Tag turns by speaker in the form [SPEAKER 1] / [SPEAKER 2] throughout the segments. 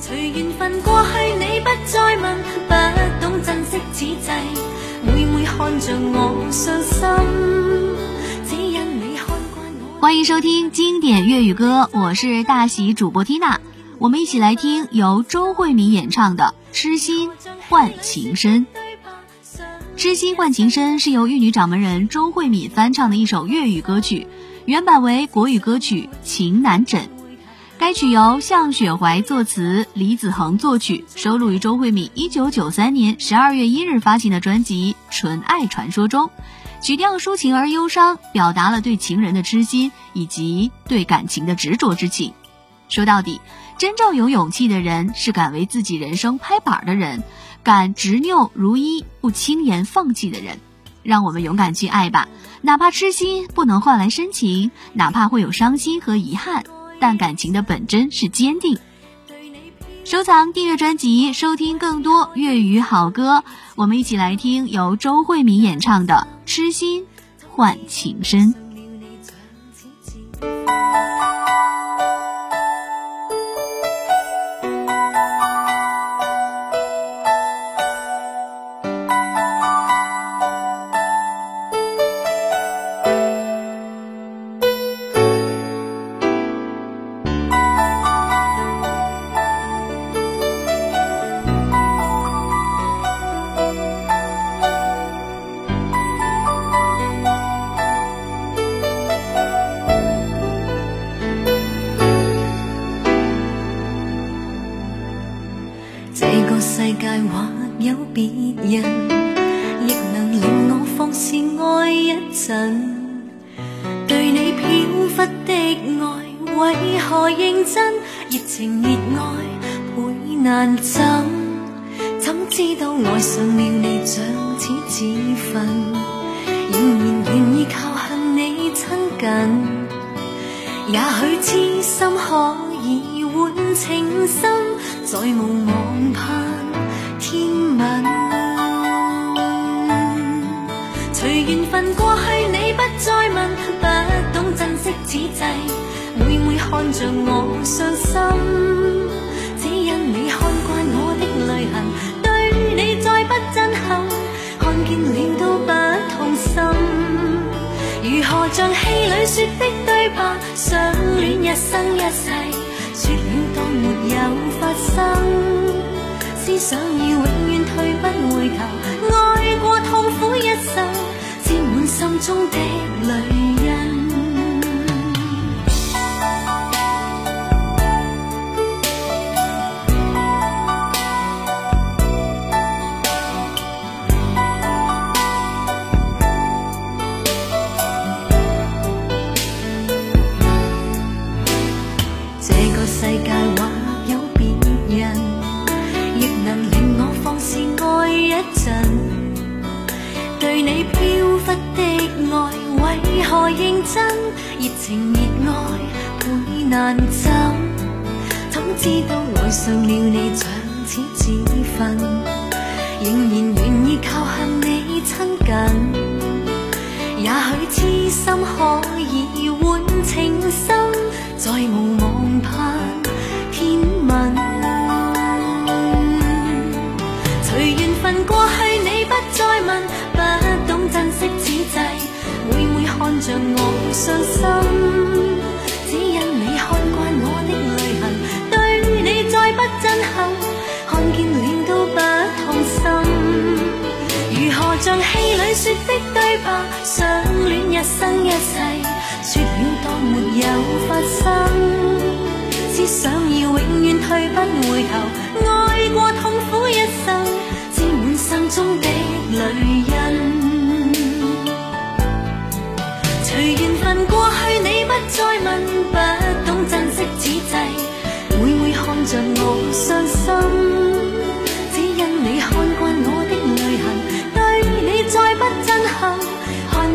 [SPEAKER 1] 随缘分过去你不再问不懂珍惜此际每每看着我伤心只因你看惯我
[SPEAKER 2] 欢迎收听经典粤语歌我是大喜主播 tina 我们一起来听由周慧敏演唱的痴心换情深痴心换情深是由玉女掌门人周慧敏翻唱的一首粤语歌曲原版为国语歌曲情难枕该曲由向雪怀作词，李子恒作曲，收录于周慧敏一九九三年十二月一日发行的专辑《纯爱传说》中。曲调抒情而忧伤，表达了对情人的痴心以及对感情的执着之情。说到底，真正有勇气的人是敢为自己人生拍板的人，敢执拗如一、不轻言放弃的人。让我们勇敢去爱吧，哪怕痴心不能换来深情，哪怕会有伤心和遗憾。但感情的本真是坚定。收藏、订阅专辑，收听更多粤语好歌。我们一起来听由周慧敏演唱的《痴心换情深》。
[SPEAKER 1] 世界或有別人，亦能令我放肆愛一陣。對你飄忽的愛，為何認真？熱情熱愛倍難枕。怎知道愛上了你像似自焚，仍然願意靠向你親近。也許痴心可以換情深，再無望盼。亲吻，随缘分过去，你不再问，不懂珍惜此际，每每看着我伤心，只因你看惯我的泪痕，对你再不震撼，看见了都不痛心，如何像戏里说的对白，想恋一生一世，说了当没有发生。思想已永远退不回头，爱过痛苦一生，沾满心中的泪印。真热情、热爱倍难枕。怎知道爱上了你像似自焚，仍然愿意靠向你亲近。也许痴心可以换情深，再无望盼天吻。随缘分过去，你不再问，不懂珍惜此际。像我伤心，只因你看惯我的泪痕，对你再不真恳，看见恋都不痛心。如何像戏里说的对白，相恋一生一世，说了当没有发生，只想要永远退不回头。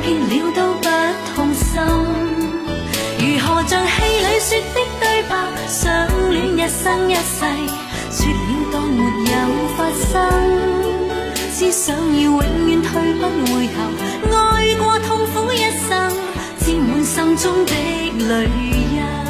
[SPEAKER 1] 了都不痛心，如何像戏里说的对白，相恋一生一世，说了当没有发生，只想要永远退不回头，爱过痛苦一生，沾满心中的泪印。